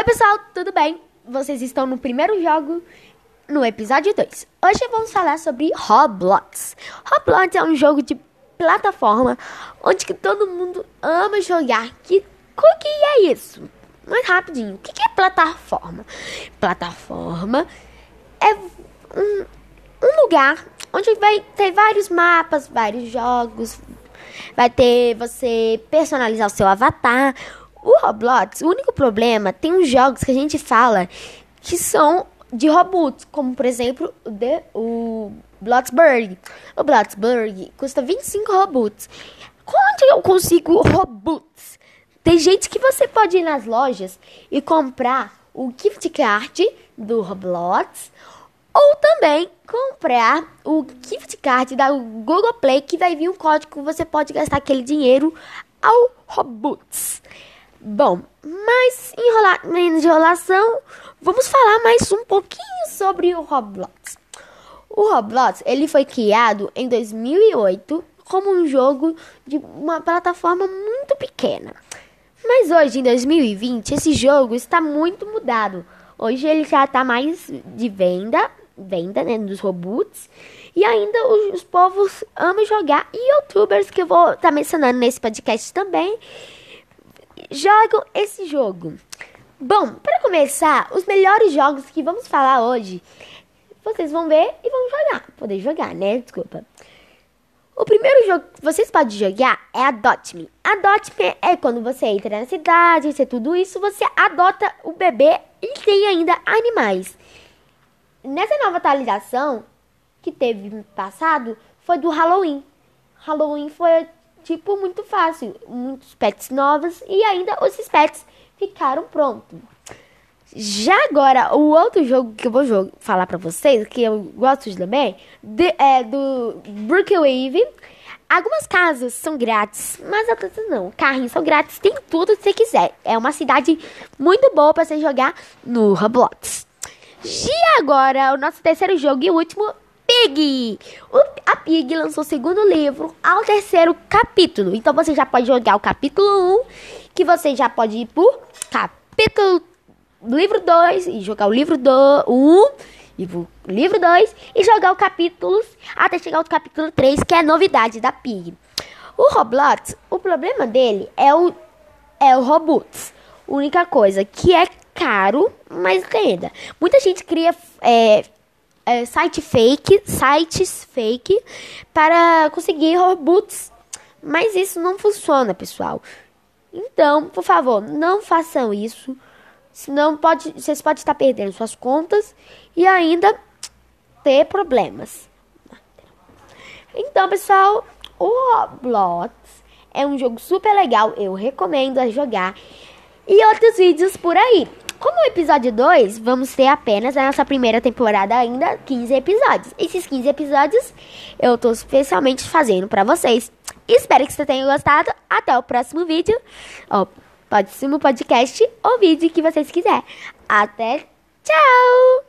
Oi, pessoal, tudo bem? Vocês estão no primeiro jogo, no episódio 2. Hoje vamos falar sobre Roblox. Roblox é um jogo de plataforma onde que todo mundo ama jogar. Que, o que é isso? Mais rapidinho, o que, que é plataforma? Plataforma é um, um lugar onde vai ter vários mapas, vários jogos, vai ter você personalizar o seu avatar. O Roblox, o único problema, tem uns jogos que a gente fala que são de robots, como por exemplo o, The, o Bloxburg. O Bloxburg custa 25 robots. Onde eu consigo robots? Tem gente que você pode ir nas lojas e comprar o gift card do Roblox ou também comprar o gift card da Google Play que vai vir um código você pode gastar aquele dinheiro ao Robux. Bom, mas enrolar, menos enrolação, vamos falar mais um pouquinho sobre o Roblox. O Roblox ele foi criado em 2008 como um jogo de uma plataforma muito pequena. Mas hoje, em 2020, esse jogo está muito mudado. Hoje ele já está mais de venda venda né, dos robots. E ainda os, os povos amam jogar. E youtubers que eu vou estar tá mencionando nesse podcast também jogam esse jogo. Bom, para começar, os melhores jogos que vamos falar hoje, vocês vão ver e vão jogar. Poder jogar, né? Desculpa. O primeiro jogo que vocês podem jogar é Adopt Me. Adopt Me é quando você entra na cidade, e tudo isso, você adota o bebê e tem ainda animais. Nessa nova atualização que teve passado foi do Halloween. Halloween foi tipo muito fácil, muitos pets novos e ainda esses pets ficaram prontos. Já agora, o outro jogo que eu vou falar pra vocês, que eu gosto também, de, é do Brookwave. Algumas casas são grátis, mas outras não. Carrinhos são grátis, tem tudo que você quiser. É uma cidade muito boa para você jogar no Roblox. E agora, o nosso terceiro jogo e último, Pig. A Pig lançou o segundo livro ao terceiro capítulo. Então você já pode jogar o capítulo 1, que você já pode ir pro capítulo livro 2 e jogar o livro 1 e pro livro 2 e jogar o capítulo até chegar ao capítulo 3, que é a novidade da Pig. O Roblox, o problema dele é o é o Robux. Única coisa que é caro, mas renda. Muita gente cria é, é, site fake, sites fake para conseguir robots, mas isso não funciona, pessoal. Então, por favor, não façam isso, senão pode, vocês podem estar perdendo suas contas e ainda ter problemas. Então, pessoal, o Roblox é um jogo super legal, eu recomendo a jogar e outros vídeos por aí. Como o episódio 2, vamos ter apenas a nossa primeira temporada ainda 15 episódios. Esses 15 episódios eu tô especialmente fazendo para vocês. Espero que você tenha gostado. Até o próximo vídeo. Ó, próximo podcast ou vídeo que vocês quiserem. Até tchau!